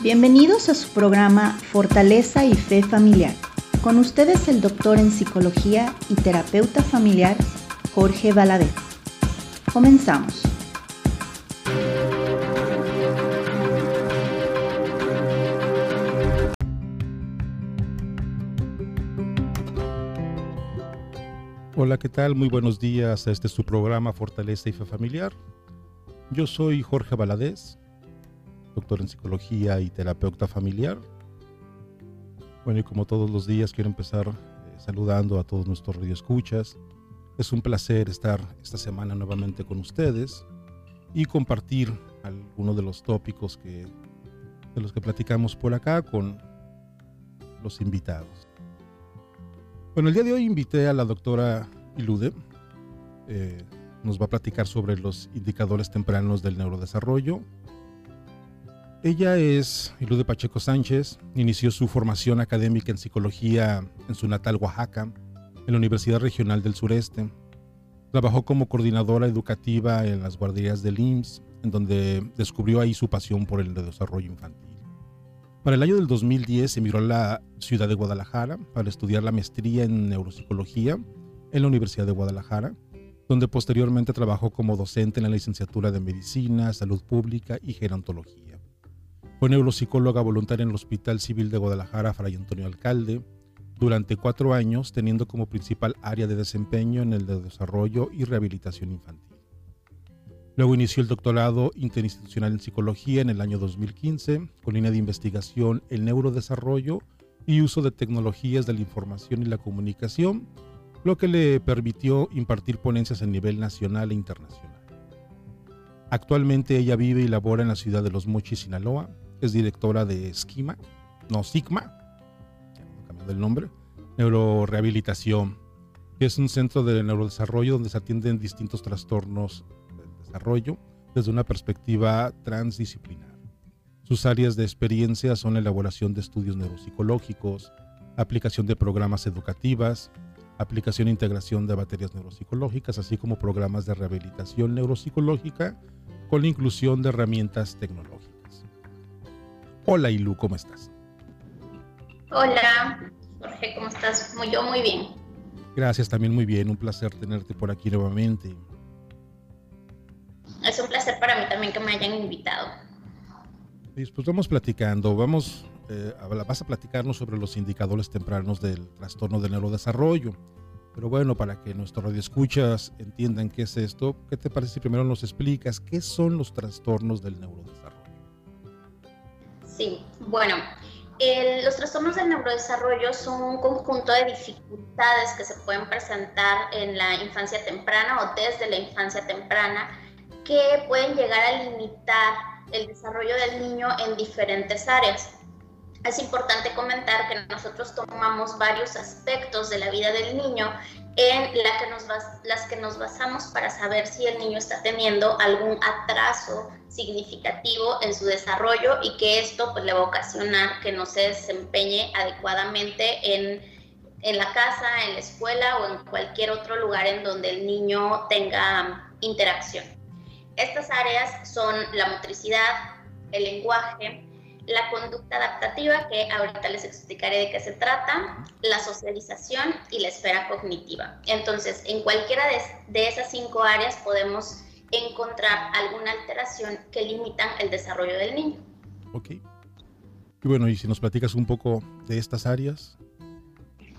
Bienvenidos a su programa Fortaleza y Fe Familiar. Con ustedes el doctor en psicología y terapeuta familiar Jorge Valadez. Comenzamos. Hola, ¿qué tal? Muy buenos días. Este es su programa Fortaleza y Fe Familiar. Yo soy Jorge Valadez, doctor en psicología y terapeuta familiar. Bueno, y como todos los días quiero empezar eh, saludando a todos nuestros radioescuchas. Es un placer estar esta semana nuevamente con ustedes y compartir algunos de los tópicos que, de los que platicamos por acá con los invitados. Bueno, el día de hoy invité a la doctora Ilude. Eh, nos va a platicar sobre los indicadores tempranos del neurodesarrollo ella es Ilude Pacheco Sánchez, inició su formación académica en psicología en su natal Oaxaca, en la Universidad Regional del Sureste. Trabajó como coordinadora educativa en las guarderías del IMSS, en donde descubrió ahí su pasión por el desarrollo infantil. Para el año del 2010 emigró a la ciudad de Guadalajara para estudiar la maestría en neuropsicología en la Universidad de Guadalajara, donde posteriormente trabajó como docente en la licenciatura de Medicina, Salud Pública y Gerontología. Fue neuropsicóloga voluntaria en el Hospital Civil de Guadalajara Fray Antonio Alcalde durante cuatro años, teniendo como principal área de desempeño en el de desarrollo y rehabilitación infantil. Luego inició el doctorado interinstitucional en psicología en el año 2015, con línea de investigación en neurodesarrollo y uso de tecnologías de la información y la comunicación, lo que le permitió impartir ponencias a nivel nacional e internacional. Actualmente ella vive y labora en la ciudad de Los Mochis, Sinaloa, es directora de Esquima, no Sigma, cambiando el nombre, Neurorehabilitación, que es un centro de neurodesarrollo donde se atienden distintos trastornos del desarrollo desde una perspectiva transdisciplinar. Sus áreas de experiencia son la elaboración de estudios neuropsicológicos, aplicación de programas educativas, aplicación e integración de baterías neuropsicológicas, así como programas de rehabilitación neuropsicológica con la inclusión de herramientas tecnológicas. Hola Ilu, ¿cómo estás? Hola, Jorge, ¿cómo estás? Muy, yo muy bien. Gracias, también muy bien. Un placer tenerte por aquí nuevamente. Es un placer para mí también que me hayan invitado. Pues vamos platicando, vamos, eh, vas a platicarnos sobre los indicadores tempranos del trastorno del neurodesarrollo. Pero bueno, para que nuestros radioescuchas entiendan qué es esto, ¿qué te parece si primero nos explicas qué son los trastornos del neurodesarrollo? Sí, bueno, los trastornos del neurodesarrollo son un conjunto de dificultades que se pueden presentar en la infancia temprana o desde la infancia temprana que pueden llegar a limitar el desarrollo del niño en diferentes áreas. Es importante comentar que nosotros tomamos varios aspectos de la vida del niño en la que nos las que nos basamos para saber si el niño está teniendo algún atraso significativo en su desarrollo y que esto pues, le va a ocasionar que no se desempeñe adecuadamente en, en la casa, en la escuela o en cualquier otro lugar en donde el niño tenga interacción. Estas áreas son la motricidad, el lenguaje, la conducta adaptativa, que ahorita les explicaré de qué se trata, la socialización y la esfera cognitiva. Entonces, en cualquiera de, esas cinco áreas podemos encontrar alguna alteración que limitan el desarrollo del niño. Ok. Y bueno, y si nos platicas un poco de estas áreas.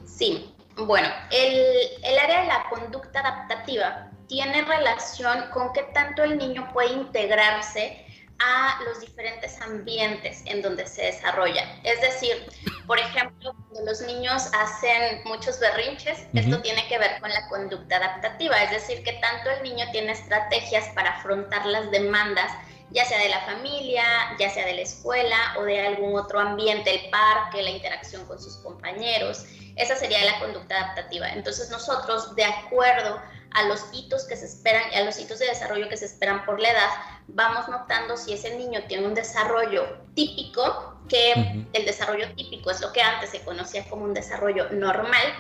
Sí, bueno, el, el área de la conducta adaptativa tiene relación con qué tanto el niño puede integrarse a los diferentes ambientes en donde se desarrolla. Es decir, por ejemplo, cuando los niños hacen muchos berrinches, esto tiene que ver con la conducta adaptativa, es decir, que tanto el niño tiene estrategias para afrontar las demandas, ya sea de la familia, ya sea de la escuela o de algún otro ambiente, el parque, la interacción con sus compañeros. Esa sería la conducta adaptativa. Entonces nosotros, de acuerdo a los hitos que se esperan y a los hitos de desarrollo que se esperan por la edad, vamos notando si ese niño tiene un desarrollo típico, que el desarrollo típico es lo que antes se conocía como un desarrollo normal,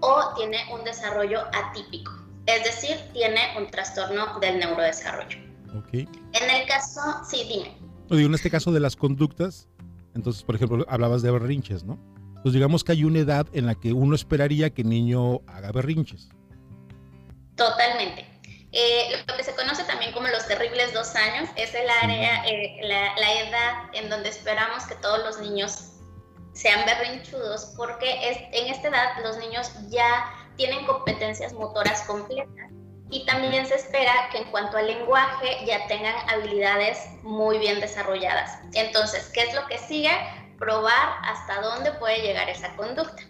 o tiene un desarrollo atípico, es decir, tiene un trastorno del neurodesarrollo. Okay. En el caso, sí, dime. digo, en este caso de las conductas, Entonces, por ejemplo, hablabas de berrinches, ¿no? Pues digamos que hay una edad en la que uno esperaría que el niño haga berrinches. Totalmente. Eh, lo que se conoce también como los terribles dos años es el área, eh, la, la, edad en donde esperamos que todos los niños sean berrinchudos, porque es, en esta edad los niños ya tienen competencias motoras completas y también se espera que en cuanto al lenguaje ya tengan habilidades muy bien desarrolladas. Entonces, ¿qué es lo que sigue? Probar hasta dónde puede llegar esa conducta.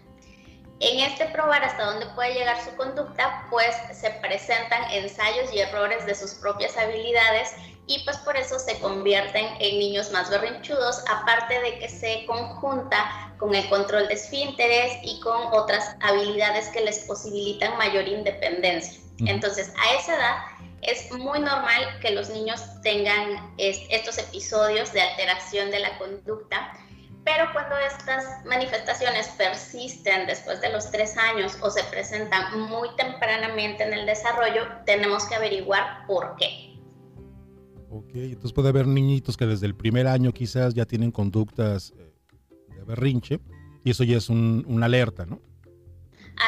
En este probar hasta dónde puede llegar su conducta, pues se presentan ensayos y errores de sus propias habilidades y pues por eso se convierten en niños más berrinchudos, aparte de que se conjunta con el control de esfínteres y con otras habilidades que les posibilitan mayor independencia. Entonces, a esa edad es muy normal que los niños tengan estos episodios de alteración de la conducta, pero cuando estas manifestaciones persisten después de los tres años o se presentan muy tempranamente en el desarrollo, tenemos que averiguar por qué. Ok, entonces puede haber niñitos que desde el primer año quizás ya tienen conductas eh, de berrinche y eso ya es una alerta, ¿no?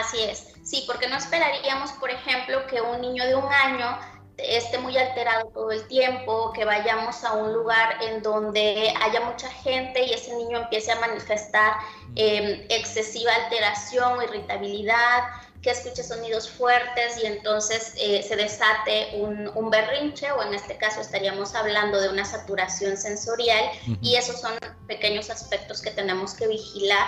Así es, sí, porque no esperaríamos, por ejemplo, que un niño de un año esté muy alterado todo el tiempo, que vayamos a un lugar en donde haya mucha gente y ese niño empiece a manifestar em, excesiva alteración o irritabilidad, que escuche sonidos fuertes y entonces eh, se desate un, un, berrinche o en este caso estaríamos hablando de una saturación sensorial y esos son pequeños aspectos que tenemos que vigilar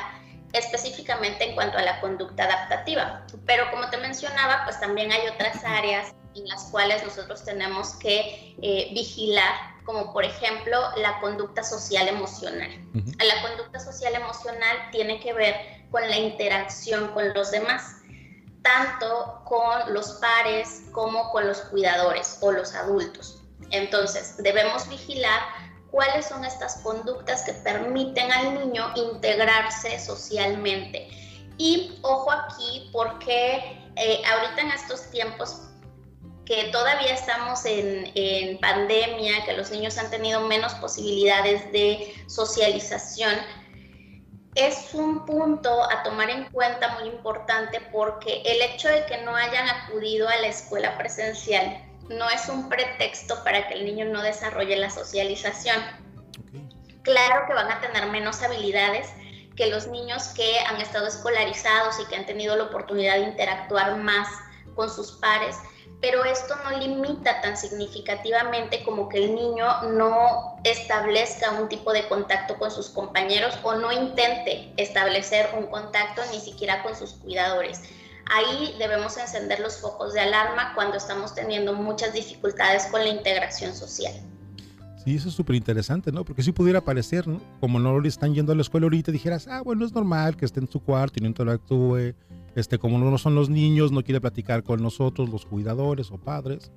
específicamente en cuanto a la conducta adaptativa. Pero como te mencionaba, pues también hay otras áreas en las cuales nosotros tenemos que eh, vigilar, como por ejemplo la conducta social emocional. La conducta social emocional tiene que ver con la interacción con los demás, tanto con los pares como con los cuidadores o los adultos. Entonces, debemos vigilar cuáles son estas conductas que permiten al niño integrarse socialmente. Y ojo aquí porque eh, ahorita en estos tiempos que todavía estamos en, en, pandemia, que los niños han tenido menos posibilidades de socialización, es un punto a tomar en cuenta muy importante porque el hecho de que no hayan acudido a la escuela presencial no es un pretexto para que el niño no desarrolle la socialización. Claro que van a tener menos habilidades que los niños que han estado escolarizados y que han tenido la oportunidad de interactuar más con sus pares, pero esto no limita tan significativamente como que el niño no establezca un tipo de contacto con sus compañeros o no intente establecer un contacto ni siquiera con sus cuidadores ahí debemos encender los focos de alarma cuando estamos teniendo muchas dificultades con la integración social. Sí, eso es súper interesante, ¿no? Porque si pudiera parecer, ¿no? Como no le están yendo a la escuela ahorita, dijeras, ah, bueno, es normal que esté en su cuarto y no interactúe, este, como no son los niños, no quiere platicar con nosotros, los cuidadores o padres.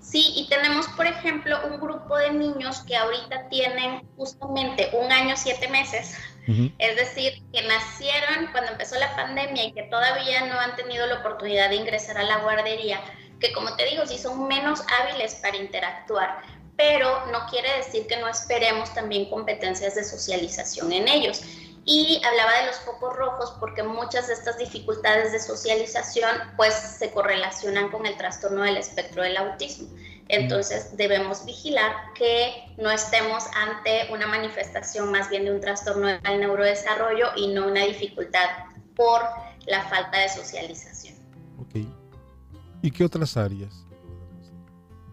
Sí, y tenemos, por ejemplo, un grupo de niños que ahorita tienen justamente un año, siete meses, es decir, que nacieron cuando empezó la pandemia y que todavía no han tenido la oportunidad de ingresar a la guardería, que como te digo, sí son menos hábiles para interactuar, pero no quiere decir que no esperemos también competencias de socialización en ellos. Y hablaba de los focos rojos porque muchas de estas dificultades de socialización pues se correlacionan con el trastorno del espectro del autismo. Entonces debemos vigilar que no estemos ante una manifestación más bien de un trastorno del neurodesarrollo y no una dificultad por la falta de socialización. Ok. ¿Y qué otras áreas?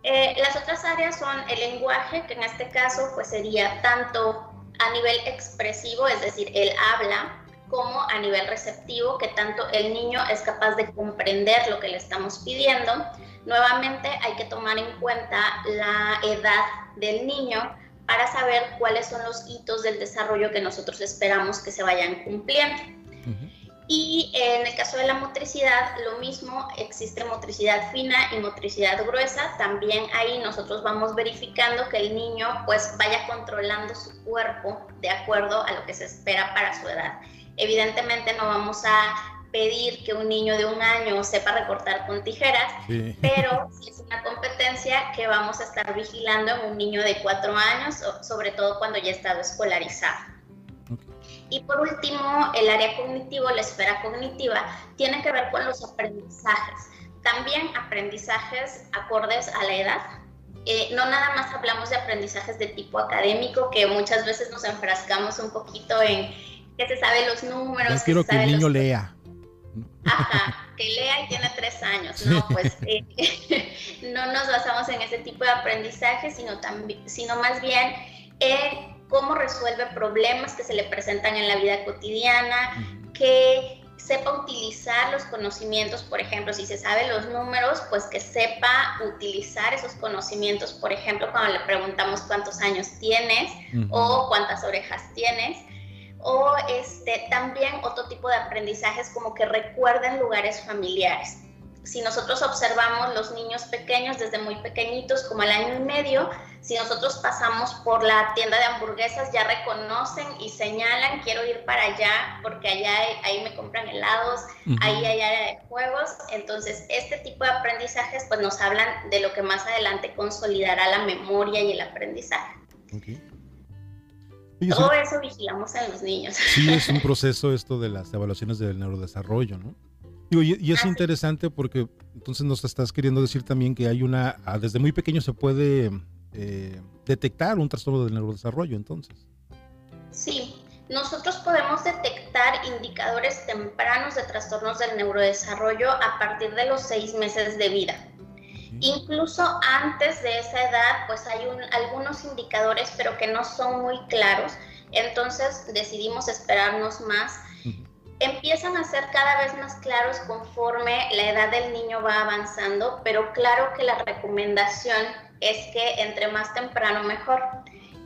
Eh, las otras áreas son el lenguaje, que en este caso pues sería tanto a nivel expresivo, es decir, el habla, como a nivel receptivo, que tanto el niño es capaz de comprender lo que le estamos pidiendo. Nuevamente hay que tomar en cuenta la edad del niño para saber cuáles son los hitos del desarrollo que nosotros esperamos que se vayan cumpliendo. Y en el caso de la motricidad, lo mismo, existe motricidad fina y motricidad gruesa. También ahí nosotros vamos verificando que el niño pues vaya controlando su cuerpo de acuerdo a lo que se espera para su edad. Evidentemente no vamos a pedir que un niño de un año sepa recortar con tijeras, pero es una competencia que vamos a estar vigilando en un niño de cuatro años, sobre todo cuando ya ha estado escolarizado. Y por último, el área cognitivo, la esfera cognitiva, tiene que ver con los aprendizajes. También aprendizajes acordes a la edad. Eh, no nada más hablamos de aprendizajes de tipo académico, que muchas veces nos enfrascamos un poquito en que se sabe los números. Yo quiero que, el niño lea. Ajá, que lea y tiene tres años. No, pues eh, no nos basamos en ese tipo de aprendizaje, sino, sino más bien en cómo resuelve problemas que se le presentan en la vida cotidiana, que sepa utilizar los conocimientos, por ejemplo, si se sabe los números, pues que sepa utilizar esos conocimientos, por ejemplo, cuando le preguntamos cuántos años tienes o cuántas orejas tienes. O este, también otro tipo de aprendizajes como que recuerden lugares familiares. Si nosotros observamos los niños pequeños desde muy pequeñitos, como al año y medio, si nosotros pasamos por la tienda de hamburguesas, ya reconocen y señalan, quiero ir para allá porque allá ahí me compran helados, ahí hay área de juegos. Entonces, este tipo de aprendizajes pues nos hablan de lo que más adelante consolidará la memoria y el aprendizaje. Todo eso vigilamos en los niños. Sí, es un proceso esto de las evaluaciones del neurodesarrollo, ¿no? Y, es interesante porque entonces nos estás queriendo decir también que hay una, ah, desde muy pequeño se puede eh, detectar un trastorno del neurodesarrollo, entonces. Sí, nosotros podemos detectar indicadores tempranos de trastornos del neurodesarrollo a partir de los seis meses de vida. Incluso antes de esa edad, pues hay algunos indicadores, pero que no son muy claros. Entonces decidimos esperarnos más. Empiezan a ser cada vez más claros conforme la edad del niño va avanzando, pero claro que la recomendación es que entre más temprano mejor.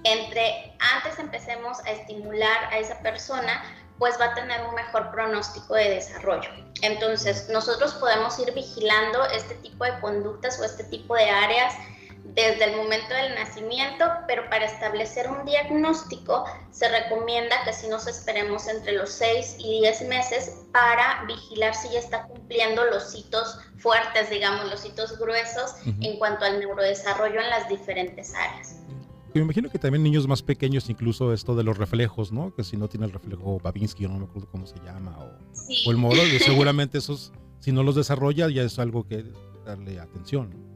Entre antes empecemos a estimular a esa persona, pues va a tener un mejor pronóstico de desarrollo. Entonces, nosotros podemos ir vigilando este tipo de conductas o este tipo de áreas desde el momento del nacimiento, pero para establecer un diagnóstico se recomienda que si nos esperemos entre los 6 y 10 meses para vigilar si ya está cumpliendo los hitos fuertes, digamos, los hitos gruesos en cuanto al neurodesarrollo en las diferentes áreas. Me imagino que también niños más pequeños, incluso esto de los reflejos, ¿no? Que si no tiene el reflejo Babinski, no me acuerdo cómo se llama, o, el modo, seguramente esos, si no los desarrolla, ya es algo que darle atención.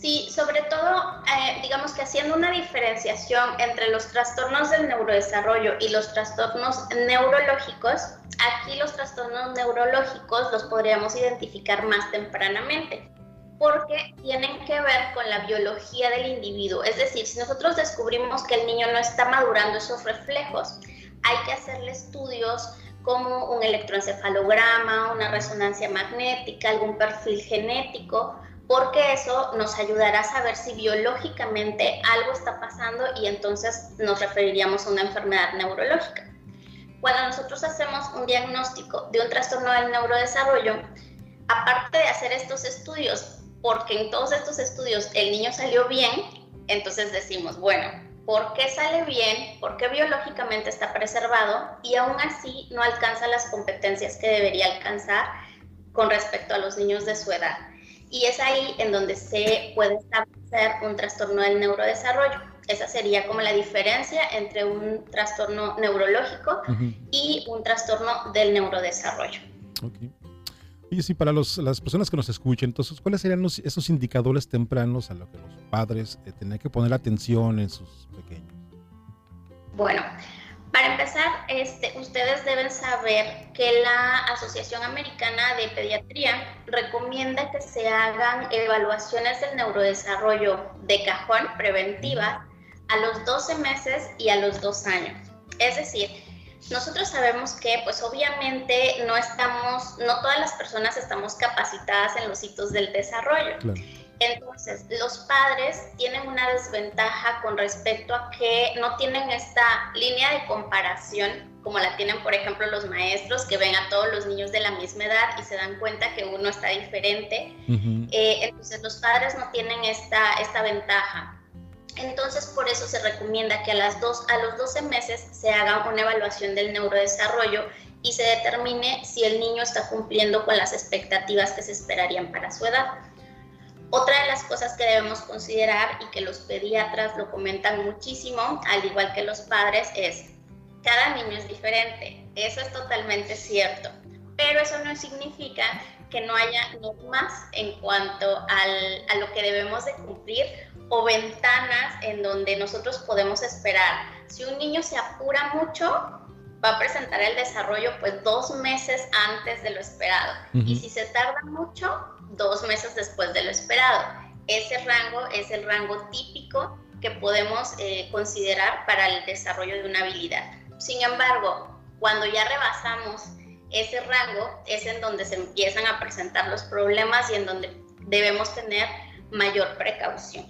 Sí, sobre todo, eh, digamos que haciendo una diferenciación entre los trastornos del neurodesarrollo y los trastornos neurológicos, aquí los trastornos neurológicos los podríamos identificar más tempranamente porque tienen que ver con la biología del individuo. Es decir, si nosotros descubrimos que el niño no está madurando esos reflejos, hay que hacerle estudios como un electroencefalograma, una resonancia magnética, algún perfil genético, porque eso nos ayudará a saber si biológicamente algo está pasando y entonces nos referiríamos a una enfermedad neurológica. Cuando nosotros hacemos un diagnóstico de un trastorno del neurodesarrollo, aparte de hacer estos estudios porque en todos estos estudios el niño salió bien, entonces decimos, bueno, ¿por qué sale bien? ¿Por qué biológicamente está preservado? Y aún así no alcanza las competencias que debería alcanzar con respecto a los niños de su edad. Y es ahí en donde se puede establecer un trastorno del neurodesarrollo. Esa sería como la diferencia entre un trastorno neurológico y un trastorno del neurodesarrollo. Okay. Y sí, para los, las personas que nos escuchen, entonces, ¿cuáles serían esos indicadores tempranos a los que los padres eh, tienen que poner atención en sus pequeños? Bueno, para empezar, este, ustedes deben saber que la Asociación Americana de Pediatría recomienda que se hagan evaluaciones del neurodesarrollo de cajón preventiva a los 12 meses y a los 2 años. Es decir, nosotros sabemos que pues obviamente no estamos, no todas las personas estamos capacitadas en los hitos del desarrollo. Entonces, los padres tienen una desventaja con respecto a que no tienen esta línea de comparación como la tienen, por ejemplo, los maestros que ven a todos los niños de la misma edad y se dan cuenta que uno está diferente. Eh, entonces, los padres no tienen esta, esta ventaja. Entonces, por eso se recomienda que a, las dos, a los 12 meses se haga una evaluación del neurodesarrollo y se determine si el niño está cumpliendo con las expectativas que se esperarían para su edad. Otra de las cosas que debemos considerar y que los pediatras lo comentan muchísimo, al igual que los padres, es cada niño es diferente. Eso es totalmente cierto. Pero eso no significa que no haya normas en cuanto a lo que debemos de cumplir o ventanas en donde nosotros podemos esperar. Si un niño se apura mucho, va a presentar el desarrollo pues dos meses antes de lo esperado. Y si se tarda mucho, dos meses después de lo esperado. Ese rango es el rango típico que podemos eh, considerar para el desarrollo de una habilidad. Sin embargo, cuando ya rebasamos ese rango, es en donde se empiezan a presentar los problemas y en donde debemos tener mayor precaución.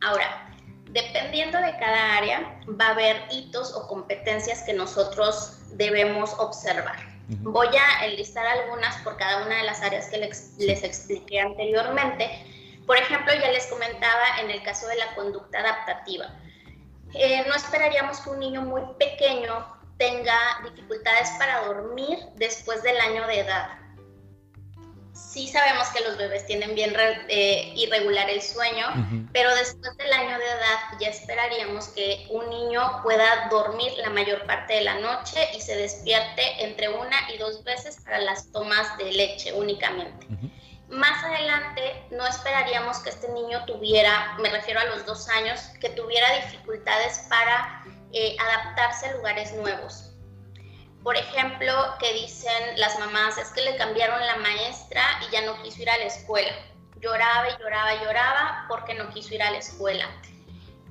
Ahora, dependiendo de cada área, va a haber hitos o competencias que nosotros debemos observar. Voy a enlistar algunas por cada una de las áreas que les, expliqué anteriormente. Por ejemplo, ya les comentaba en el caso de la conducta adaptativa. Eh, no esperaríamos que un niño muy pequeño tenga dificultades para dormir después del año de edad sí sabemos que los bebés tienen bien eh, irregular el sueño, pero después del año de edad ya esperaríamos que un niño pueda dormir la mayor parte de la noche y se despierte entre una y dos veces para las tomas de leche únicamente. Más adelante no esperaríamos que este niño tuviera, me refiero a los dos años, que tuviera dificultades para eh, adaptarse a lugares nuevos por ejemplo, que dicen las mamás, es que le cambiaron la maestra y ya no quiso ir a la escuela. Lloraba y lloraba y lloraba porque no quiso ir a la escuela.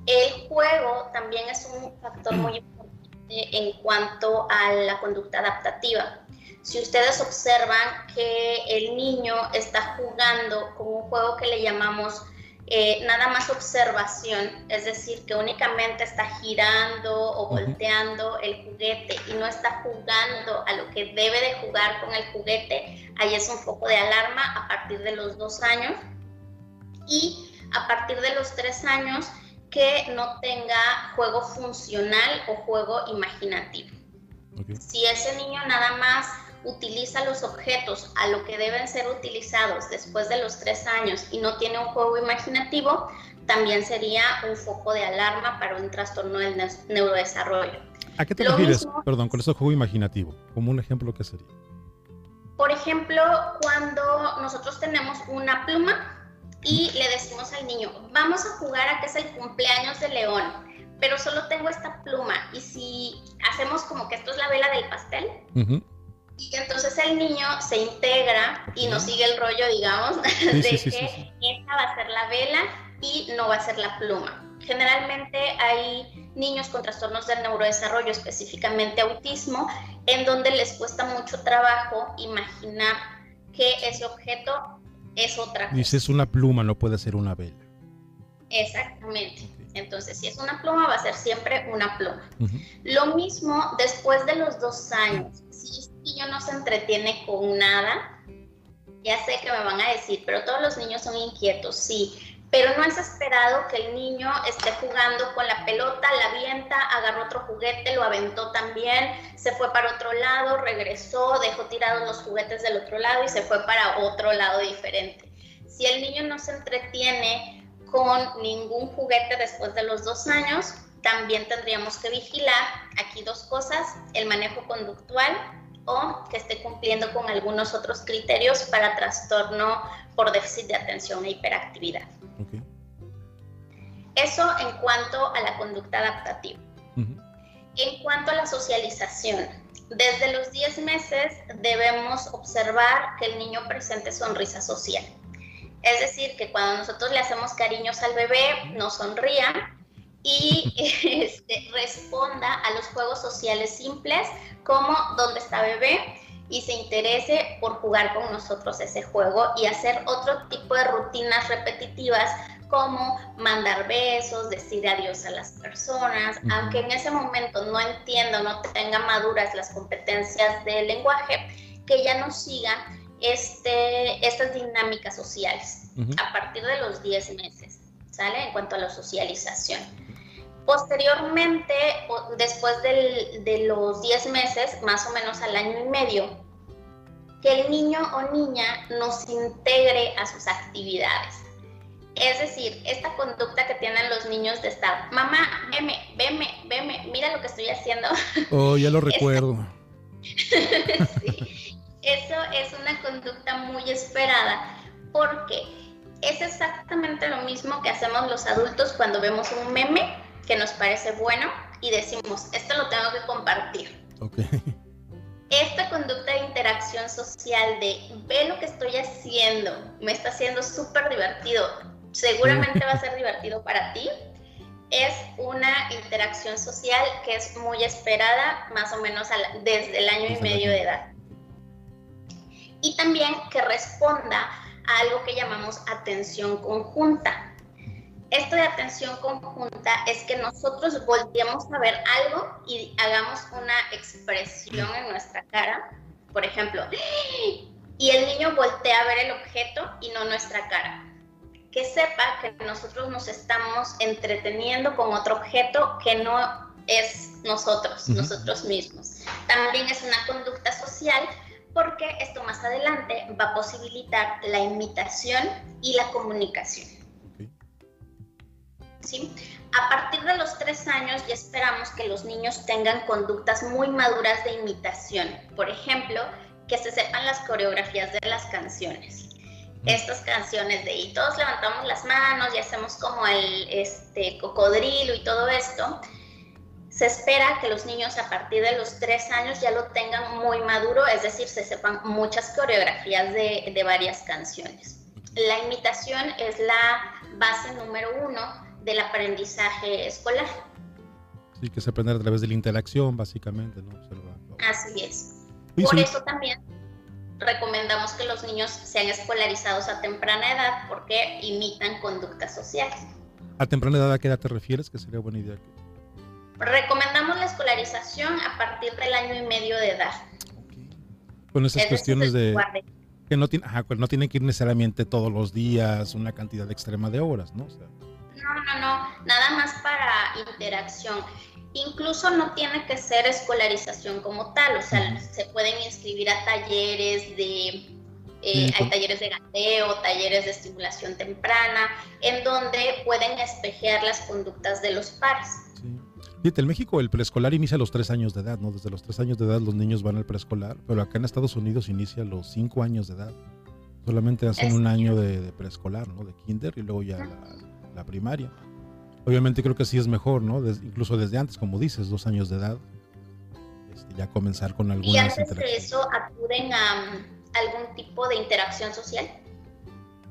El juego también es un factor muy importante en cuanto a la conducta adaptativa. Si ustedes observan que el niño está jugando con un juego que le llamamos eh, nada más observación, es decir, que únicamente está girando o volteando el juguete y no está jugando a lo que debe de jugar con el juguete, ahí es un foco de alarma a partir de los dos años. Y a partir de los tres años, que no tenga juego funcional o juego imaginativo. Si ese niño nada más utiliza los objetos a lo que deben ser utilizados después de los tres años y no tiene un juego imaginativo, también sería un foco de alarma para un trastorno del neurodesarrollo. ¿A qué te refieres, perdón, con ese juego imaginativo? Como un ejemplo, ¿qué sería? Por ejemplo, cuando nosotros tenemos una pluma y le decimos al niño, vamos a jugar a que es el cumpleaños de León, pero solo tengo esta pluma y si hacemos como que esto es la vela del pastel, y entonces el niño se integra y no sigue el rollo, digamos, de que esta va a ser la vela y no va a ser la pluma. Generalmente hay niños con trastornos del neurodesarrollo, específicamente autismo, en donde les cuesta mucho trabajo imaginar que ese objeto es otra cosa. Dice es una pluma, no puede ser una vela. Exactamente. Entonces, si es una pluma, va a ser siempre una pluma. Lo mismo después de los dos años. Niño no se entretiene con nada, ya sé que me van a decir, pero todos los niños son inquietos, sí, pero no es esperado que el niño esté jugando con la pelota, la avienta, agarró otro juguete, lo aventó también, se fue para otro lado, regresó, dejó tirados los juguetes del otro lado y se fue para otro lado diferente. Si el niño no se entretiene con ningún juguete después de los dos años, también tendríamos que vigilar. Aquí dos cosas, el manejo conductual o que esté cumpliendo con algunos otros criterios para trastorno por déficit de atención e hiperactividad. Eso en cuanto a la conducta adaptativa. En cuanto a la socialización, desde los 10 meses debemos observar que el niño presente sonrisa social. Es decir, que cuando nosotros le hacemos cariños al bebé, no sonría, y este, responda a los juegos sociales simples como dónde está bebé y se interese por jugar con nosotros ese juego y hacer otro tipo de rutinas repetitivas como mandar besos, decir adiós a las personas, aunque en ese momento no entienda, no tenga maduras las competencias del lenguaje, que ya no siga este, estas dinámicas sociales a partir de los 10 meses, ¿sale? En cuanto a la socialización. Posteriormente, después de los 10 meses, más o menos al año y medio, que el niño o niña nos integre a sus actividades. Es decir, esta conducta que tienen los niños de estar, mamá, veme, veme, veme, mira lo que estoy haciendo. Oh, ya lo recuerdo. sí, eso es una conducta muy esperada porque es exactamente lo mismo que hacemos los adultos cuando vemos un meme que nos parece bueno y decimos, esto lo tengo que compartir. Okay. Esta conducta de interacción social de ve lo que estoy haciendo, me está haciendo súper divertido, seguramente va a ser divertido para ti, es una interacción social que es muy esperada más o menos desde el año y medio de edad. Y también que responda a algo que llamamos atención conjunta. Esto de atención conjunta es que nosotros volteemos a ver algo y hagamos una expresión en nuestra cara, por ejemplo, y el niño voltea a ver el objeto y no nuestra cara. Que sepa que nosotros nos estamos entreteniendo con otro objeto que no es nosotros, nosotros mismos. También es una conducta social porque esto más adelante va a posibilitar la imitación y la comunicación. ¿Sí? A partir de los tres años ya esperamos que los niños tengan conductas muy maduras de imitación. Por ejemplo, que se sepan las coreografías de las canciones. Estas canciones de y todos levantamos las manos y hacemos como el este, cocodrilo y todo esto. Se espera que los niños a partir de los tres años ya lo tengan muy maduro, es decir, se sepan muchas coreografías de, de varias canciones. La imitación es la base número uno del aprendizaje escolar. Sí, que se aprende a través de la interacción, básicamente, ¿no? Así es. Por eso también recomendamos que los niños sean escolarizados a temprana edad porque imitan conductas sociales. ¿A temprana edad a qué edad te refieres? Que sería buena idea. Recomendamos la escolarización a partir del año y medio de edad. Con esas cuestiones de... Que no, tiene, ajá, pues no tienen que ir necesariamente todos los días una cantidad extrema de horas, ¿no? O sea, no, no, no, nada más para interacción. Incluso no tiene que ser escolarización como tal, o sea, se pueden inscribir a talleres de, eh, hay talleres de gateo, talleres de estimulación temprana, en donde pueden espejear las conductas de los pares. Sí. Fíjate, en México el preescolar inicia a los tres años de edad, ¿no? Desde los tres años de edad los niños van al preescolar, pero acá en Estados Unidos inicia a los cinco años de edad. Solamente hacen un año de, preescolar, ¿no? De kinder y luego ya la, la primaria. Obviamente creo que sí es mejor, ¿no? incluso desde antes, como dices, dos años de edad, este, ya comenzar con algunas ¿Y antes de eso acuden a um, algún tipo de interacción social?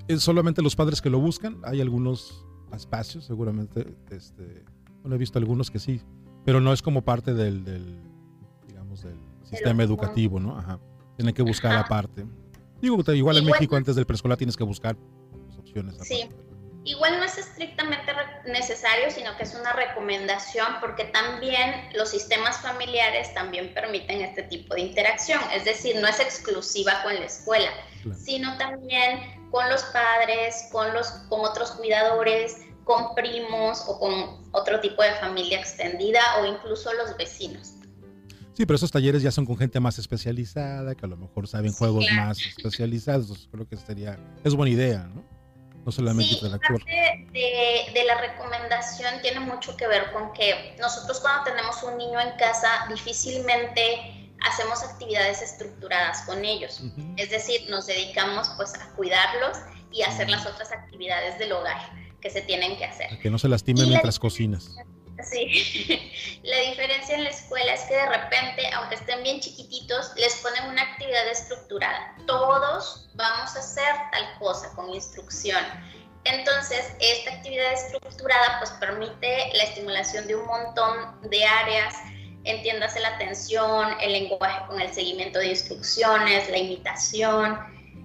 Es solamente los padres que lo buscan. Hay algunos espacios, seguramente. Este, bueno, he visto algunos que sí, pero no es como parte del, digamos, del sistema educativo, ¿no? Ajá. Tienen que buscar aparte. Digo, igual en México antes del preescolar tienes que buscar pues, opciones. Aparte. Sí. Igual no es estrictamente necesario, sino que es una recomendación porque también los sistemas familiares también permiten este tipo de interacción. Es decir, no es exclusiva con la escuela, sino también con los padres, con, los, con otros cuidadores, con primos o con otro tipo de familia extendida o incluso los vecinos. Sí, pero esos talleres ya son con gente más especializada, que a lo mejor saben juegos más especializados. Creo que sería, es buena idea, ¿no? No solamente sí, parte de, de, la recomendación tiene mucho que ver con que nosotros cuando tenemos un niño en casa difícilmente hacemos actividades estructuradas con ellos. Es decir, nos dedicamos pues a cuidarlos y a hacer las otras actividades del hogar que se tienen que hacer. que no se lastimen mientras cocinas. Sí, la diferencia en la escuela es que de repente, aunque estén bien chiquititos, les ponen una actividad estructurada. Todos vamos a hacer tal cosa con instrucción. Entonces, esta actividad estructurada pues permite la estimulación de un montón de áreas, entiéndase la atención, el lenguaje con el seguimiento de instrucciones, la imitación,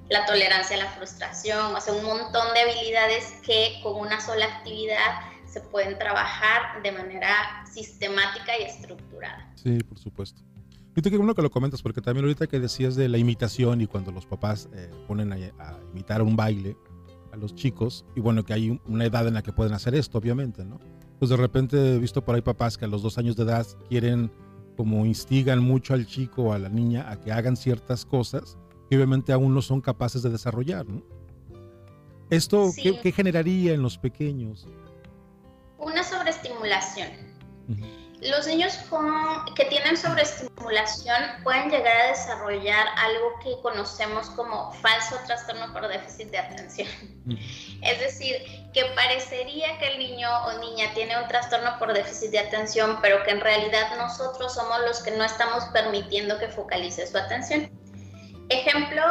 la tolerancia a la frustración, o sea, un montón de habilidades que con una sola actividad se pueden trabajar de manera sistemática y estructurada. Sí, por supuesto. Fíjate que bueno que lo comentas, porque también ahorita que decías de la imitación y cuando los papás eh, ponen a, imitar un baile a los chicos, y bueno, que hay una edad en la que pueden hacer esto, obviamente, ¿no? pues de repente he visto por ahí papás que a los dos años de edad quieren como instigan mucho al chico o a la niña a que hagan ciertas cosas que obviamente aún no son capaces de desarrollar, ¿no? ¿Esto ¿qué, generaría en los pequeños? Una sobreestimulación. Los niños que tienen sobreestimulación pueden llegar a desarrollar algo que conocemos como falso trastorno por déficit de atención. Es decir, que parecería que el niño o niña tiene un trastorno por déficit de atención, pero que en realidad nosotros somos los que no estamos permitiendo que focalice su atención. Ejemplo,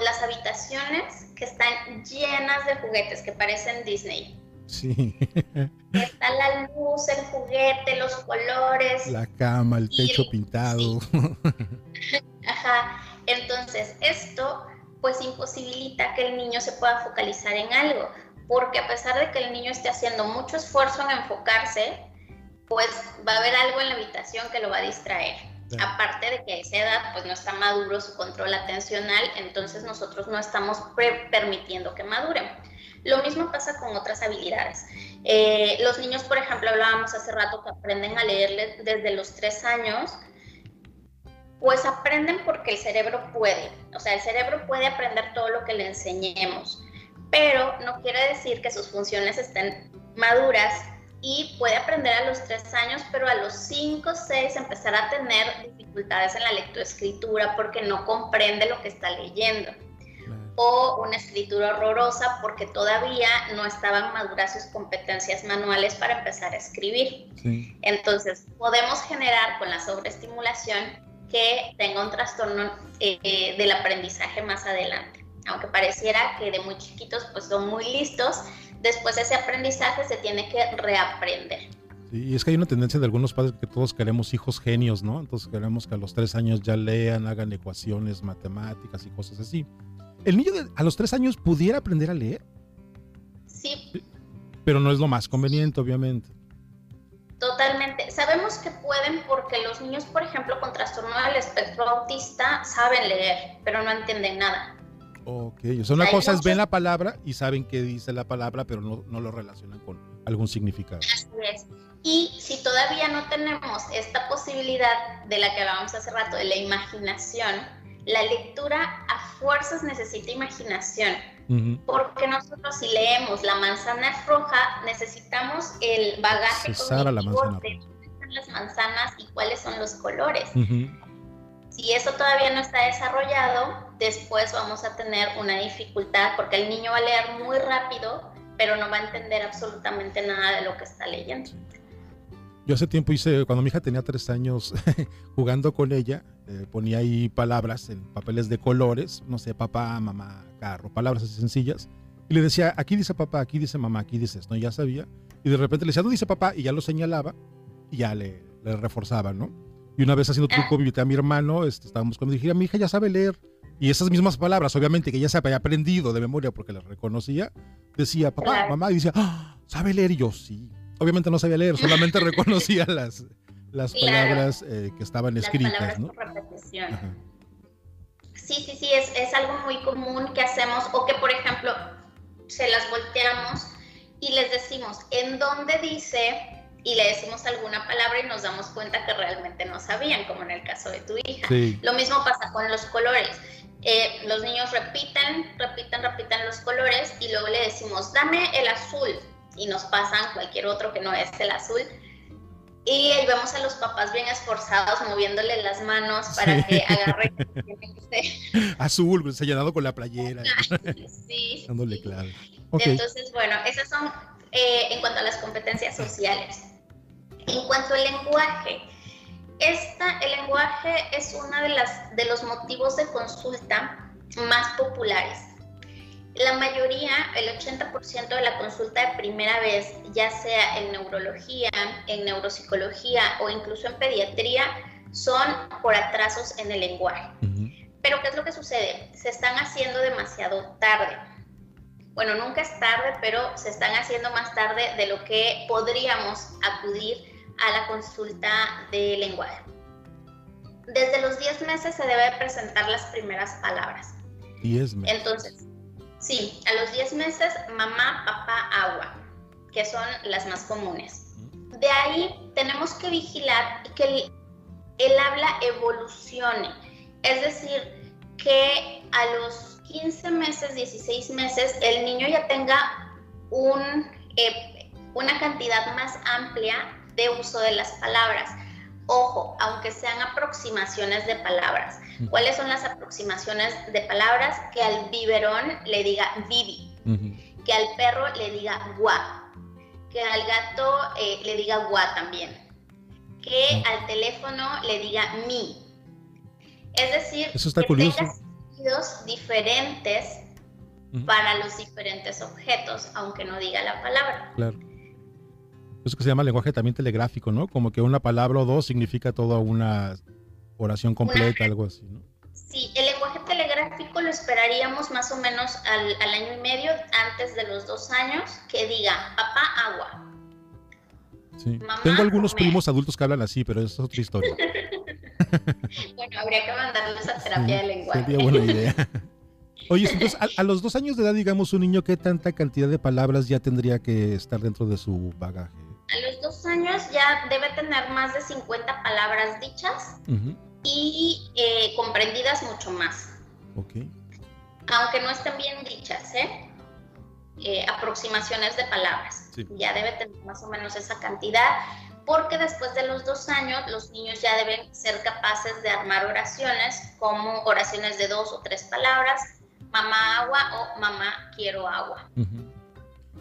las habitaciones que están llenas de juguetes que parecen Disney. Sí. Está la luz, el juguete, los colores. La cama, el techo pintado. Ajá. Entonces, esto pues imposibilita que el niño se pueda focalizar en algo, porque a pesar de que el niño esté haciendo mucho esfuerzo en enfocarse, pues va a haber algo en la habitación que lo va a distraer. Aparte de que a esa edad pues no está maduro su control atencional, entonces nosotros no estamos permitiendo que maduren. Lo mismo pasa con otras habilidades. Eh, los niños, por ejemplo, hablábamos hace rato que aprenden a leer desde los tres años, pues aprenden porque el cerebro puede. O sea, el cerebro puede aprender todo lo que le enseñemos, pero no quiere decir que sus funciones estén maduras y puede aprender a los tres años, pero a los cinco, seis empezar a tener dificultades en la lectoescritura porque no comprende lo que está leyendo o una escritura horrorosa porque todavía no estaban maduras sus competencias manuales para empezar a escribir. Entonces, podemos generar con la sobreestimulación que tenga un trastorno eh, del aprendizaje más adelante. Aunque pareciera que de muy chiquitos pues son muy listos, después ese aprendizaje se tiene que reaprender. Sí, y es que hay una tendencia de algunos padres que todos queremos hijos genios, ¿no? Entonces queremos que a los tres años ya lean, hagan ecuaciones matemáticas y cosas así. ¿El niño a los tres años pudiera aprender a leer? Sí. Pero no es lo más conveniente, obviamente. Totalmente. Sabemos que pueden porque los niños, por ejemplo, con trastorno del espectro autista saben leer, pero no entienden nada. Ok, o sea, una cosa es ven la palabra y saben qué dice la palabra, pero no, no lo relacionan con algún significado. Así es. Y si todavía no tenemos esta posibilidad de la que hablábamos hace rato, de la imaginación, la lectura a fuerzas necesita imaginación, porque nosotros si leemos la manzana es roja, necesitamos el bagaje Cesar la manzana de las manzanas y cuáles son los colores. Si eso todavía no está desarrollado, después vamos a tener una dificultad porque el niño va a leer muy rápido, pero no va a entender absolutamente nada de lo que está leyendo. Yo hace tiempo hice, cuando mi hija tenía tres años, jugando con ella, eh, ponía ahí palabras en papeles de colores, no sé, papá, mamá, carro, palabras así sencillas. Y le decía, aquí dice papá, aquí dice mamá, aquí dice esto, ¿no? Ya sabía. Y de repente le decía, no dice papá, y ya lo señalaba, y ya le, le reforzaba, ¿no? Y una vez haciendo truco, invité a mi hermano, este, estábamos cuando dije, mi hija ya sabe leer. Y esas mismas palabras, obviamente, que ya se había aprendido de memoria porque las reconocía, decía, papá, mamá, y decía, ¡Ah! ¿sabe leer? Y yo, sí obviamente no sabía leer, solamente reconocía las, las palabras eh, que estaban escritas. ¿no? Sí, sí, sí, es, es algo muy común que hacemos o que, por ejemplo, se las volteamos y les decimos, ¿en dónde dice? Y le decimos alguna palabra y nos damos cuenta que realmente no sabían, como en el caso de tu hija. Lo mismo pasa con los colores. Eh, los niños repiten, repiten, repiten los colores y luego le decimos, dame el azul y nos pasan cualquier otro que no es el azul. Y ahí vemos a los papás bien esforzados moviéndole las manos para que agarre azul, se ha llenado con la playera. sí. Dándole clave. Entonces, bueno, esas son eh, en cuanto a las competencias sociales. En cuanto al lenguaje, esta, el lenguaje es uno de, las, de los motivos de consulta más populares la mayoría, el 80% de la consulta de primera vez, ya sea en neurología, en neuropsicología o incluso en pediatría, son por atrasos en el lenguaje. Pero ¿qué es lo que sucede? Se están haciendo demasiado tarde. Bueno, nunca es tarde, pero se están haciendo más tarde de lo que podríamos acudir a la consulta de lenguaje. Desde los 10 meses se debe presentar las primeras palabras. 10 meses. Entonces, Sí, a los 10 meses, mamá, papá, agua, que son las más comunes. de ahí tenemos que vigilar que el, el habla evolucione. Es decir, que a los 15 meses, 16 meses, el niño ya tenga un, eh, una cantidad más amplia de uso de las palabras. Ojo, aunque sean aproximaciones de palabras. ¿Cuáles son las aproximaciones de palabras? Que al biberón le diga bibi, que al perro le diga gua, que al gato eh, le diga gua también, que al teléfono le diga mi. Es decir, Eso está curioso. sentidos diferentes para los diferentes objetos, aunque no diga la palabra. Claro. Eso que se llama lenguaje también telegráfico, ¿no? Como que una palabra o dos significa toda una oración completa, algo así, ¿no? Sí, el lenguaje telegráfico lo esperaríamos más o menos al, al, año y medio, antes de los dos años, que diga, papá, agua. Sí. Tengo algunos primos adultos que hablan así, pero eso es otra historia. bueno, habría que mandarles a terapia de lenguaje. Sería buena idea. Oye, entonces, a, a, los dos años de edad, digamos, un niño, ¿qué tanta cantidad de palabras ya tendría que estar dentro de su bagaje? A los dos años ya debe tener más de 50 palabras dichas uh -huh. y eh, comprendidas mucho más. Ok. Aunque no estén bien dichas, ¿eh? eh aproximaciones de palabras. Sí. Ya debe tener más o menos esa cantidad, porque después de los dos años los niños ya deben ser capaces de armar oraciones como oraciones de dos o tres palabras, mamá agua o mamá quiero agua. Uh -huh.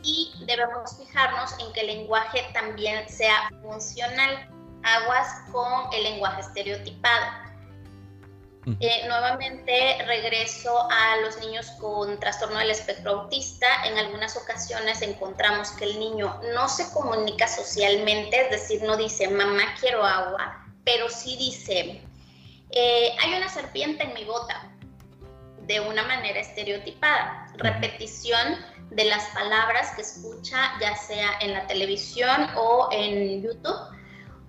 Y debemos fijarnos en que el lenguaje también sea funcional, aguas con el lenguaje estereotipado. Eh, nuevamente regreso a los niños con trastorno del espectro autista. En algunas ocasiones encontramos que el niño no se comunica socialmente, es decir, no dice mamá quiero agua, pero sí dice eh, hay una serpiente en mi bota de una manera estereotipada. Repetición de las palabras que escucha, ya sea en la televisión o en YouTube,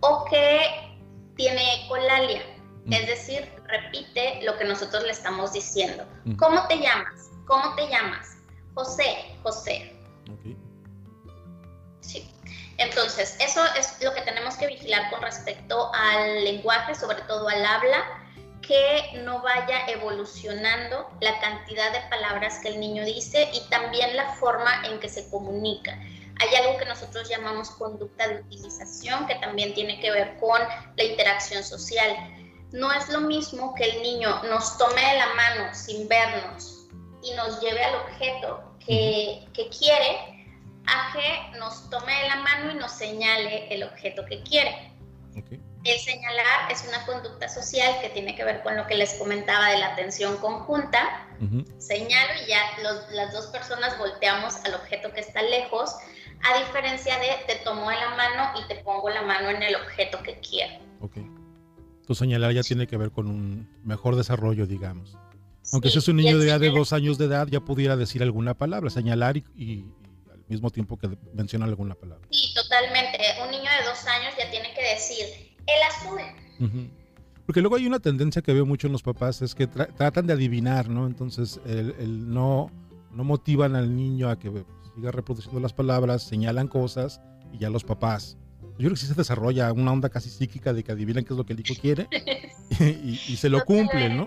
o que tiene ecolalia, es decir, repite lo que nosotros le estamos diciendo. ¿Cómo te llamas? ¿Cómo te llamas? José, José. Okay. Sí. Entonces, eso es lo que tenemos que vigilar con respecto al lenguaje, sobre todo al habla que no vaya evolucionando la cantidad de palabras que el niño dice y también la forma en que se comunica. Hay algo que nosotros llamamos conducta de utilización, que también tiene que ver con la interacción social. No es lo mismo que el niño nos tome de la mano sin vernos y nos lleve al objeto que, que quiere, a que nos tome de la mano y nos señale el objeto que quiere. El señalar es una conducta social que tiene que ver con lo que les comentaba de la atención conjunta. Uh -huh. Señalo y ya los, las dos personas volteamos al objeto que está lejos, a diferencia de te tomo de la mano y te pongo la mano en el objeto que quiero. Ok. Tu señalar ya tiene que ver con un mejor desarrollo, digamos. Aunque sí, si es un niño de, edad de dos años de edad, ya pudiera decir alguna palabra, señalar y, y al mismo tiempo que menciona alguna palabra. Sí, totalmente. Un niño de dos años ya tiene que decir el azul. Uh -huh. Porque luego hay una tendencia que veo mucho en los papás, es que tra tratan de adivinar, ¿no? Entonces, el, el no, no, motivan al niño a que siga reproduciendo las palabras, señalan cosas y ya los papás. Yo creo que sí se desarrolla una onda casi psíquica de que adivinan qué es lo que el hijo quiere y, y, se lo cumplen, ¿no?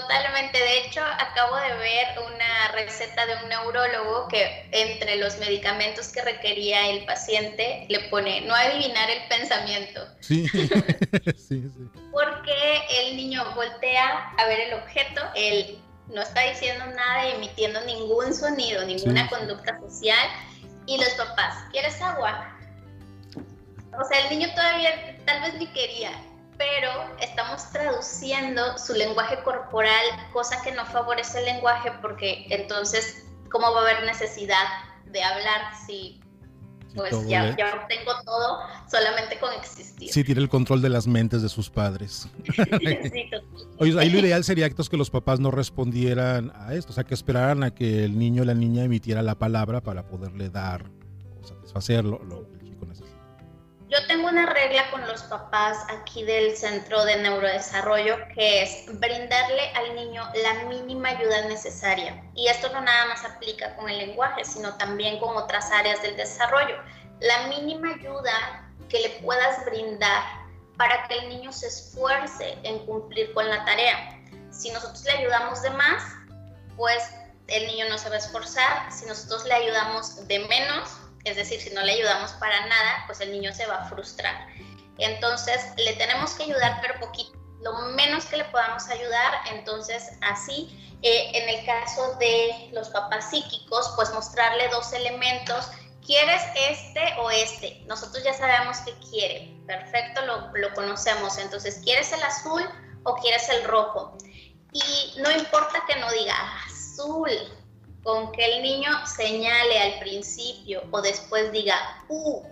Totalmente. De hecho, acabo de ver una receta de un neurólogo que entre los medicamentos que requería el paciente le pone no adivinar el pensamiento. Sí, sí, sí. Porque el niño voltea a ver el objeto, él no está diciendo nada, emitiendo ningún sonido, ninguna sí. conducta social. Y los papás, ¿quieres agua? O sea, el niño todavía tal vez ni quería, pero estamos traduciendo su lenguaje corporal, cosa que no favorece el lenguaje porque entonces, ¿cómo va a haber necesidad de hablar si pues ya, ya obtengo todo solamente con existir? Sí, tiene el control de las mentes de sus padres. sí, Oye, ahí lo ideal sería que los papás no respondieran a esto, o sea, que esperaran a que el niño o la niña emitiera la palabra para poderle dar o satisfacer lo, lo el. Yo tengo una regla con los papás aquí del Centro de Neurodesarrollo que es brindarle al niño la mínima ayuda necesaria. Y esto no nada más aplica con el lenguaje, sino también con otras áreas del desarrollo. la mínima ayuda que le puedas brindar para que el niño se esfuerce en cumplir con la tarea. Si nosotros le ayudamos de más, pues el niño no se va a esforzar. Si nosotros le ayudamos de menos, es decir, si no le ayudamos para nada, pues el niño se va a frustrar. Entonces, le tenemos que ayudar, pero poquito, lo menos que le podamos ayudar. Entonces, así, eh, en el caso de los papás psíquicos, pues mostrarle dos elementos. ¿Quieres este o este? Nosotros ya sabemos que quiere. Perfecto, lo, lo conocemos. Entonces, ¿quieres el azul o quieres el rojo? Y no importa que no diga azul, con que el niño señale al principio o después diga, uh,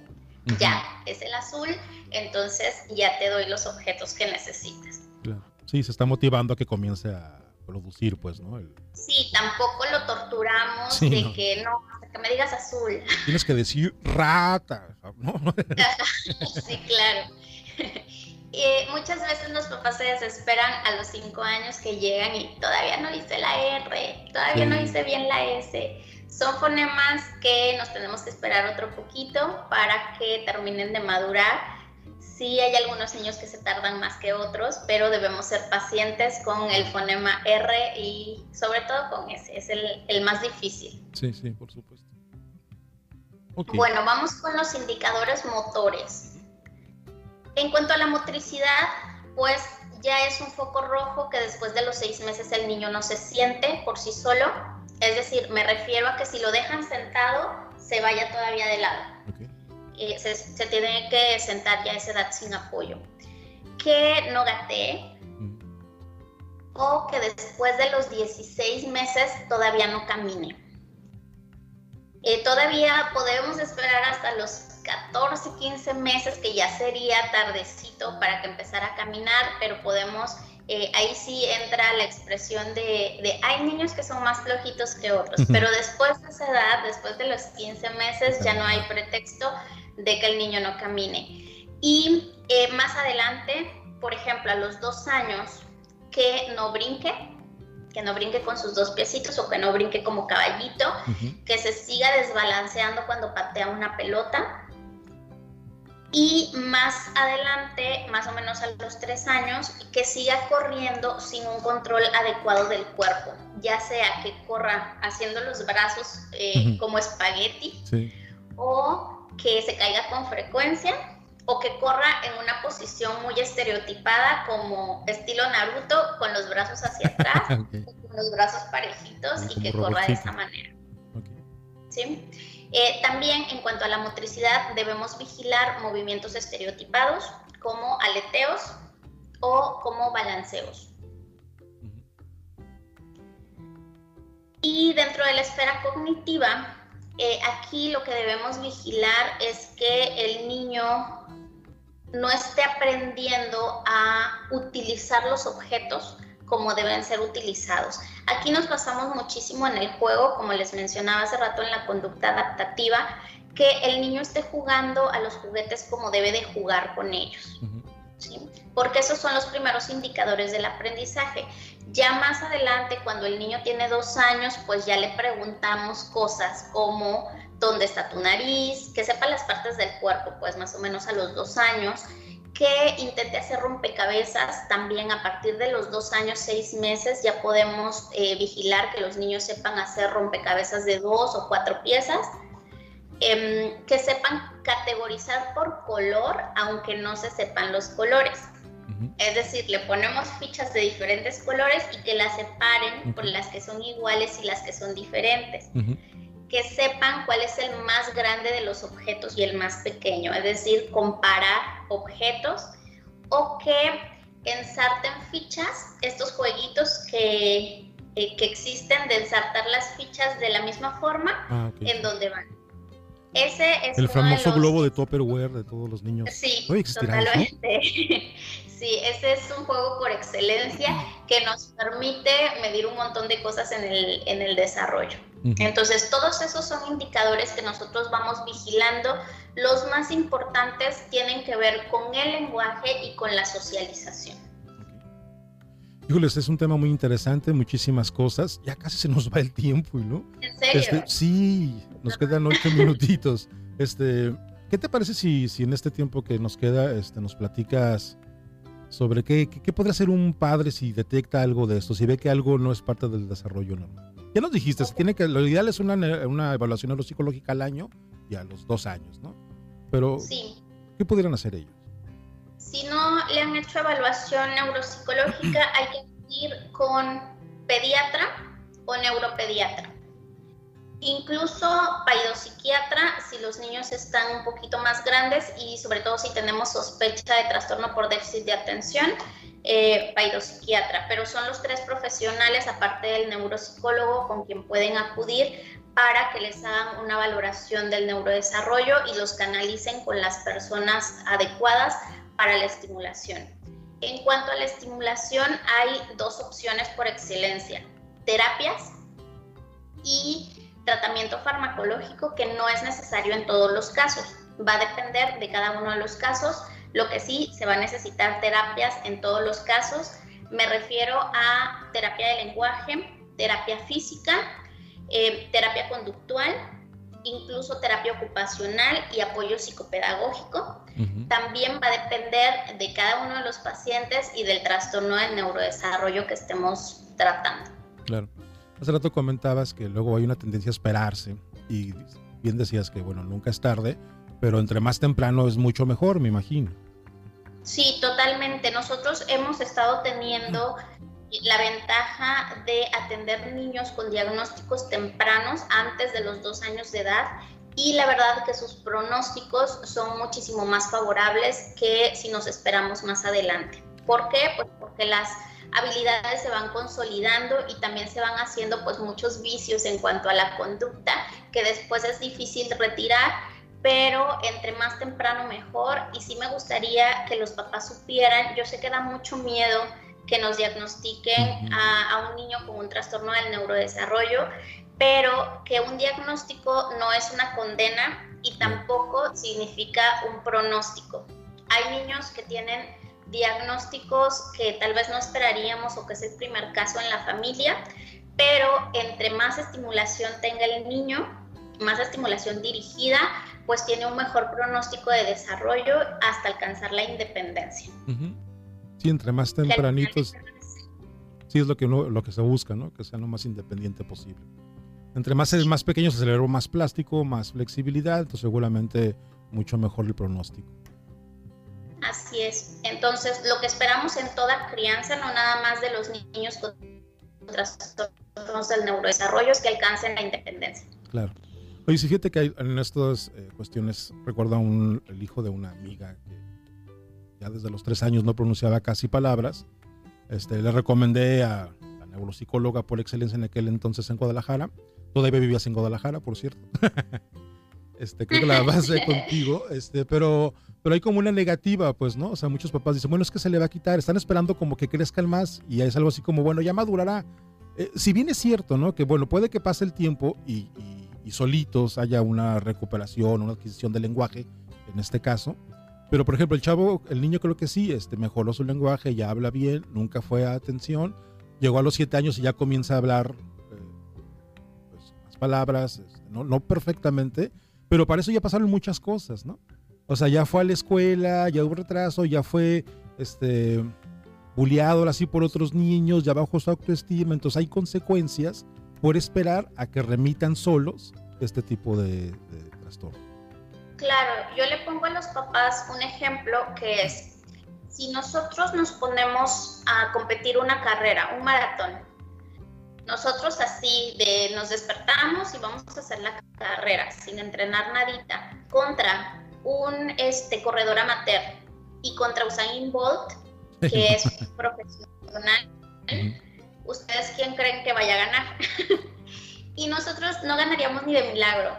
ya, es el azul, entonces ya te doy los objetos que necesitas. Claro. Sí, se está motivando a que comience a producir, pues, ¿no? Sí, tampoco lo torturamos de que no, hasta que me digas azul. Tienes que decir rata, ¿no? sí, claro. Eh, muchas veces los papás se desesperan a los cinco años que llegan y todavía no hice la R, todavía no hice bien la S. Son fonemas que nos tenemos que esperar otro poquito para que terminen de madurar. Sí hay algunos niños que se tardan más que otros, pero debemos ser pacientes con el fonema R y sobre todo con ese, es el, el más difícil. Sí, sí, por supuesto. Bueno, vamos con los indicadores motores. En cuanto a la motricidad, pues ya es un foco rojo que después de los seis meses el niño no se siente por sí solo. Es decir, me refiero a que si lo dejan sentado, se vaya todavía de lado. Eh, se, tiene que sentar ya a esa edad sin apoyo. Que no gatee. O que después de los 16 meses todavía no camine. Eh, todavía podemos esperar hasta los 14, 15 meses, que ya sería tardecito para que empezara a caminar, pero podemos, eh, ahí sí entra la expresión de, hay niños que son más flojitos que otros, pero después de esa edad, después de los 15 meses, ya no hay pretexto de que el niño no camine. Y eh, más adelante, por ejemplo, a los dos años, que no brinque, que no brinque con sus dos piecitos o que no brinque como caballito, que se siga desbalanceando cuando patea una pelota, y más adelante, más o menos a los tres años, que siga corriendo sin un control adecuado del cuerpo, ya sea que corra haciendo los brazos eh, como espagueti o que se caiga con frecuencia o que corra en una posición muy estereotipada como estilo Naruto con los brazos hacia atrás, con los brazos parejitos y que corra de esa manera. ¿Sí? Eh, también en cuanto a la motricidad debemos vigilar movimientos estereotipados como aleteos o como balanceos. Y dentro de la esfera cognitiva, eh, aquí lo que debemos vigilar es que el niño no esté aprendiendo a utilizar los objetos como deben ser utilizados. Aquí nos basamos muchísimo en el juego, como les mencionaba hace rato en la conducta adaptativa, que el niño esté jugando a los juguetes como debe de jugar con ellos. Porque esos son los primeros indicadores del aprendizaje. Ya más adelante, cuando el niño tiene dos años, pues ya le preguntamos cosas como dónde está tu nariz, que sepa las partes del cuerpo, pues más o menos a los dos años que intente hacer rompecabezas también a partir de los dos años, seis meses, ya podemos eh, vigilar que los niños sepan hacer rompecabezas de dos o cuatro piezas, em, que sepan categorizar por color, aunque no se sepan los colores. Es decir, le ponemos fichas de diferentes colores y que las separen por las que son iguales y las que son diferentes que sepan cuál es el más grande de los objetos y el más pequeño, es decir, comparar objetos o que ensarten fichas, estos jueguitos que, eh, que existen de ensartar las fichas de la misma forma ah, en donde van. Ese es el famoso globo de Tupperware de todos los niños. Sí, totalmente. sí, ese es un juego por excelencia que nos permite medir un montón de cosas en el, en el desarrollo. Entonces, todos esos son indicadores que nosotros vamos vigilando. Los más importantes tienen que ver con el lenguaje y con la socialización. Híjoles, es un tema muy interesante, muchísimas cosas. Ya casi se nos va el tiempo, ¿no? ¿En serio? Este, sí, nos quedan ocho minutitos. Este, ¿Qué te parece si, si en este tiempo que nos queda este, nos platicas sobre qué, qué, podría hacer un padre si detecta algo de esto, si ve que algo no es parte del desarrollo normal? Ya nos dijiste, tiene que, lo ideal es una, una evaluación neuropsicológica al año y a los dos años, ¿no? Pero, ¿qué pudieran hacer ellos? Si no le han hecho evaluación neuropsicológica, hay que ir con pediatra o neuropediatra. Incluso paidopsiquiatra si los niños están un poquito más grandes y sobre todo si tenemos sospecha de trastorno por déficit de atención, eh, paidopsiquiatra. Pero son los tres profesionales, aparte del neuropsicólogo, con quien pueden acudir para que les hagan una valoración del neurodesarrollo y los canalicen con las personas adecuadas para la estimulación. En cuanto a la estimulación, hay dos opciones por excelencia, terapias y tratamiento farmacológico que no es necesario en todos los casos. Va a depender de cada uno de los casos. Lo que sí se va a necesitar terapias en todos los casos. Me refiero a terapia de lenguaje, terapia física, eh, terapia conductual, incluso terapia ocupacional y apoyo psicopedagógico. También va a depender de cada uno de los pacientes y del trastorno del neurodesarrollo que estemos tratando. Claro. Hace rato comentabas que luego hay una tendencia a esperarse y bien decías que, bueno, nunca es tarde, pero entre más temprano es mucho mejor, me imagino. Sí, totalmente. Nosotros hemos estado teniendo la ventaja de atender niños con diagnósticos tempranos antes de los dos años de edad y la verdad que sus pronósticos son muchísimo más favorables que si nos esperamos más adelante. ¿Por qué? Pues porque las habilidades se van consolidando y también se van haciendo pues muchos vicios en cuanto a la conducta que después es difícil retirar, pero entre más temprano mejor y sí me gustaría que los papás supieran, yo sé que da mucho miedo que nos diagnostiquen a, a un niño con un trastorno del neurodesarrollo, pero que un diagnóstico no es una condena y tampoco significa un pronóstico. Hay niños que tienen diagnósticos que tal vez no esperaríamos o que es el primer caso en la familia, pero entre más estimulación tenga el niño, más estimulación dirigida, pues tiene un mejor pronóstico de desarrollo hasta alcanzar la independencia. Sí, entre más tempranitos, sí es lo que, lo que se busca, ¿no? Que sea lo más independiente posible. Entre más, más pequeños, aceleró más plástico, más flexibilidad, entonces seguramente mucho mejor el pronóstico. Así es. Entonces, lo que esperamos en toda crianza, no nada más de los niños con trastornos del neurodesarrollo, es que alcancen la independencia. Claro. Oye, si fíjate que hay, en estas eh, cuestiones, recuerda un, el hijo de una amiga que ya desde los tres años no pronunciaba casi palabras. Este, le recomendé a la neuropsicóloga por excelencia en aquel entonces en Guadalajara. Todavía vivías en Guadalajara, por cierto. este, creo que la base contigo, este, pero pero hay como una negativa, pues, ¿no? O sea, muchos papás dicen, bueno, es que se le va a quitar, están esperando como que crezcan más y es algo así como, bueno, ya madurará. Eh, si bien es cierto, ¿no? Que bueno, puede que pase el tiempo y, solitos haya una recuperación, una adquisición del lenguaje, en este caso. Pero, por ejemplo, el chavo, el niño creo que sí, este, mejoró su lenguaje, ya habla bien, nunca fue a atención, llegó a los siete años y ya comienza a hablar eh, pues, más palabras, este, ¿no? no perfectamente, pero para eso ya pasaron muchas cosas, ¿no? O sea, ya fue a la escuela, ya hubo retraso, ya fue este bulleado así por otros niños, ya bajó su autoestima, entonces hay consecuencias por esperar a que remitan solos este tipo de, trastorno. Claro, yo le pongo a los papás un ejemplo que es, si nosotros nos ponemos a competir una carrera, un maratón, nosotros así de nos despertamos y vamos a hacer la carrera sin entrenar nadita contra un este, corredor amateur y contra Usain Bolt, que es profesional, ¿ustedes quién creen que vaya a ganar? y nosotros no ganaríamos ni de milagro.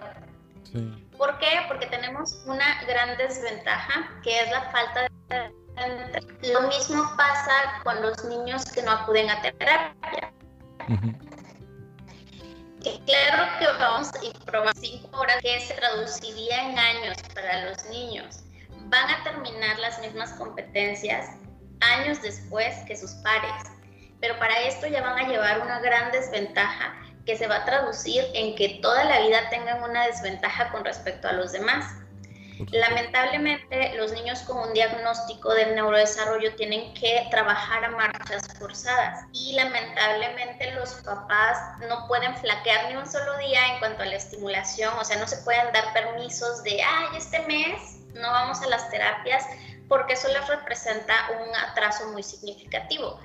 ¿Por qué? Porque tenemos una gran desventaja, que es la falta de... Lo mismo pasa con los niños que no acuden a terapia que claro que vamos a probar cinco horas que se traduciría en años para los niños. Van a terminar las mismas competencias años después que sus pares, pero para esto ya van a llevar una gran desventaja que se va a traducir en que toda la vida tengan una desventaja con respecto a los demás. Lamentablemente, los niños con un diagnóstico del neurodesarrollo tienen que trabajar a marchas forzadas y lamentablemente los papás no pueden flaquear ni un solo día en cuanto a la estimulación, o sea, no se pueden dar permisos de, ay, este mes no vamos a las terapias porque eso les representa un atraso muy significativo.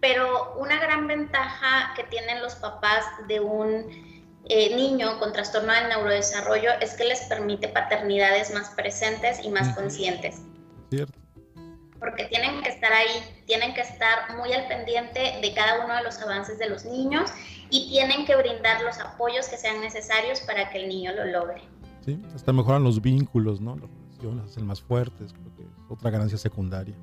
Pero una gran ventaja que tienen los papás de un eh, niño con trastorno del neurodesarrollo es que les permite paternidades más presentes y más conscientes. Cierto. Porque tienen que estar ahí, tienen que estar muy al pendiente de cada uno de los avances de los niños y tienen que brindar los apoyos que sean necesarios para que el niño lo logre. Sí, hasta mejoran los vínculos, ¿no? Las relaciones hacen más fuertes, creo que es otra ganancia secundaria.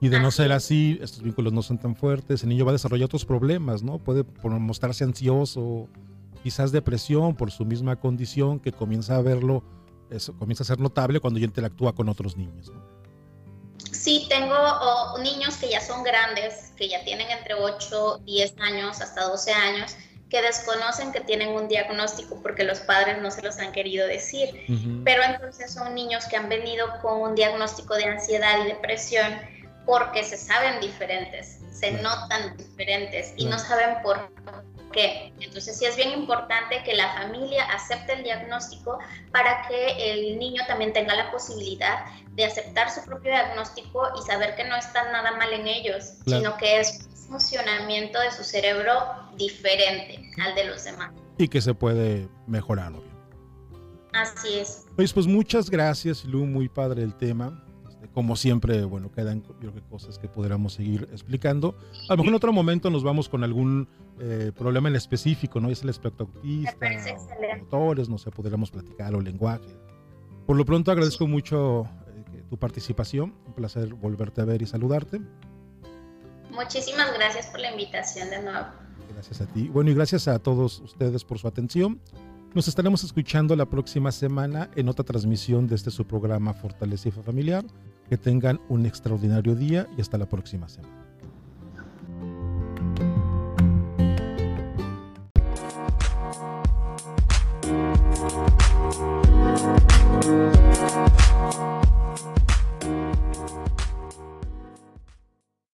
Y de no ser así, estos vínculos no son tan fuertes, el niño va a desarrollar otros problemas, ¿no? Puede mostrarse ansioso, quizás depresión por su misma condición, que comienza a verlo, eso, comienza a ser notable cuando ya interactúa con otros niños. Sí, tengo niños que ya son grandes, que ya tienen entre 8, 10 años, hasta 12 años, que desconocen que tienen un diagnóstico porque los padres no se los han querido decir. Pero entonces son niños que han venido con un diagnóstico de ansiedad y depresión porque se saben diferentes, se notan diferentes y no saben por qué. Entonces sí es bien importante que la familia acepte el diagnóstico para que el niño también tenga la posibilidad de aceptar su propio diagnóstico y saber que no está nada mal en ellos, sino que es un funcionamiento de su cerebro diferente al de los demás. Y que se puede mejorar, obvio. Así es. Pues, pues muchas gracias, Lu, muy padre el tema como siempre, bueno, quedan creo que cosas que podríamos seguir explicando. A lo mejor en otro momento nos vamos con algún eh, problema en específico, ¿no? Es el espectro autista, motores, no sé, podríamos platicar o lenguaje. Por lo pronto agradezco mucho eh, tu participación, un placer volverte a ver y saludarte. Muchísimas gracias por la invitación de nuevo. Gracias a ti. Bueno, y gracias a todos ustedes por su atención. Nos estaremos escuchando la próxima semana en otra transmisión de este su programa Fortaleza Familiar. Que tengan un extraordinario día y hasta la próxima semana.